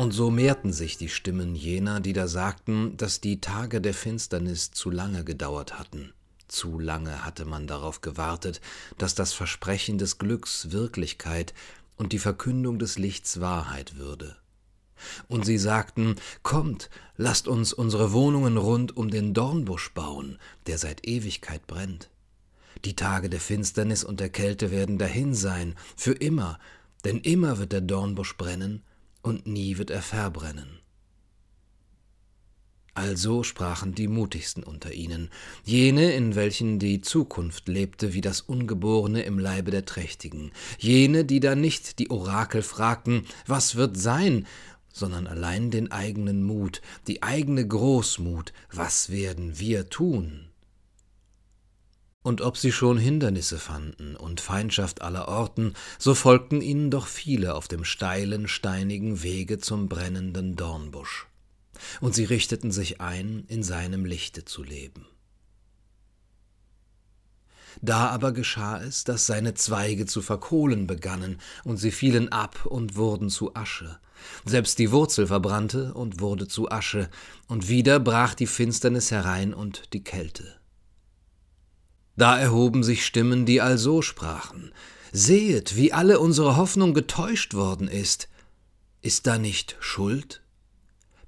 Und so mehrten sich die Stimmen jener, die da sagten, dass die Tage der Finsternis zu lange gedauert hatten. Zu lange hatte man darauf gewartet, dass das Versprechen des Glücks Wirklichkeit und die Verkündung des Lichts Wahrheit würde. Und sie sagten, Kommt, lasst uns unsere Wohnungen rund um den Dornbusch bauen, der seit Ewigkeit brennt. Die Tage der Finsternis und der Kälte werden dahin sein, für immer, denn immer wird der Dornbusch brennen und nie wird er verbrennen. Also sprachen die mutigsten unter ihnen, jene, in welchen die Zukunft lebte wie das Ungeborene im Leibe der Trächtigen, jene, die da nicht die Orakel fragten, was wird sein, sondern allein den eigenen Mut, die eigene Großmut, was werden wir tun? Und ob sie schon Hindernisse fanden und Feindschaft aller Orten, so folgten ihnen doch viele auf dem steilen, steinigen Wege zum brennenden Dornbusch. Und sie richteten sich ein, in seinem Lichte zu leben. Da aber geschah es, dass seine Zweige zu verkohlen begannen, und sie fielen ab und wurden zu Asche. Selbst die Wurzel verbrannte und wurde zu Asche, und wieder brach die Finsternis herein und die Kälte. Da erhoben sich Stimmen, die also sprachen Sehet, wie alle unsere Hoffnung getäuscht worden ist. Ist da nicht Schuld?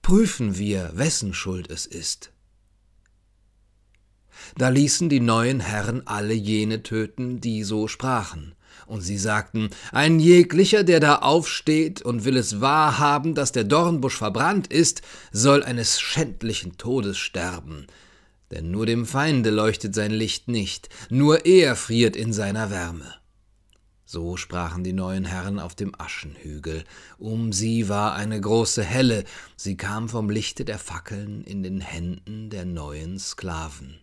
Prüfen wir, wessen Schuld es ist. Da ließen die neuen Herren alle jene töten, die so sprachen. Und sie sagten, ein jeglicher, der da aufsteht und will es wahrhaben, dass der Dornbusch verbrannt ist, soll eines schändlichen Todes sterben. Denn nur dem Feinde leuchtet sein Licht nicht, nur er friert in seiner Wärme. So sprachen die neuen Herren auf dem Aschenhügel. Um sie war eine große Helle, sie kam vom Lichte der Fackeln in den Händen der neuen Sklaven.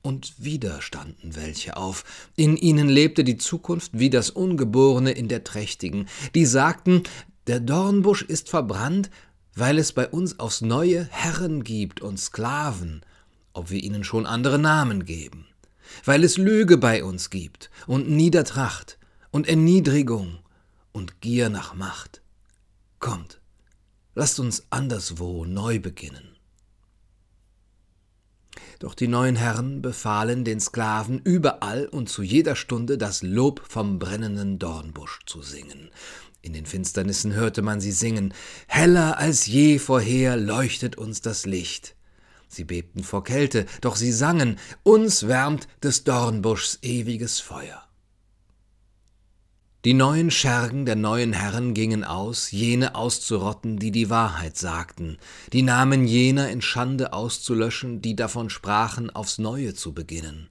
Und wieder standen welche auf. In ihnen lebte die Zukunft wie das Ungeborene in der Trächtigen. Die sagten, der Dornbusch ist verbrannt, weil es bei uns aufs neue Herren gibt und Sklaven, ob wir ihnen schon andere Namen geben. Weil es Lüge bei uns gibt und Niedertracht und Erniedrigung und Gier nach Macht. Kommt, lasst uns anderswo neu beginnen. Doch die neuen Herren befahlen den Sklaven überall und zu jeder Stunde das Lob vom brennenden Dornbusch zu singen. In den Finsternissen hörte man sie singen, heller als je vorher leuchtet uns das Licht. Sie bebten vor Kälte, doch sie sangen, uns wärmt des Dornbuschs ewiges Feuer. Die neuen Schergen der neuen Herren gingen aus, jene auszurotten, die die Wahrheit sagten, die Namen jener in Schande auszulöschen, die davon sprachen, aufs Neue zu beginnen.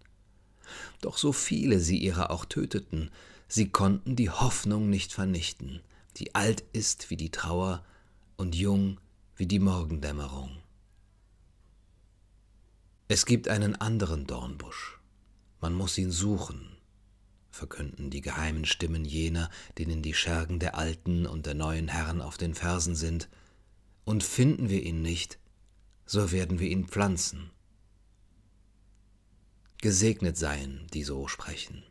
Doch so viele sie ihrer auch töteten, sie konnten die Hoffnung nicht vernichten, die alt ist wie die Trauer und jung wie die Morgendämmerung. Es gibt einen anderen Dornbusch, man muss ihn suchen, verkünden die geheimen Stimmen jener, denen die Schergen der alten und der neuen Herren auf den Fersen sind, und finden wir ihn nicht, so werden wir ihn pflanzen. Gesegnet seien, die so sprechen,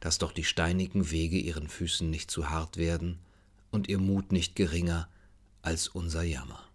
dass doch die steinigen Wege ihren Füßen nicht zu hart werden und ihr Mut nicht geringer als unser Jammer.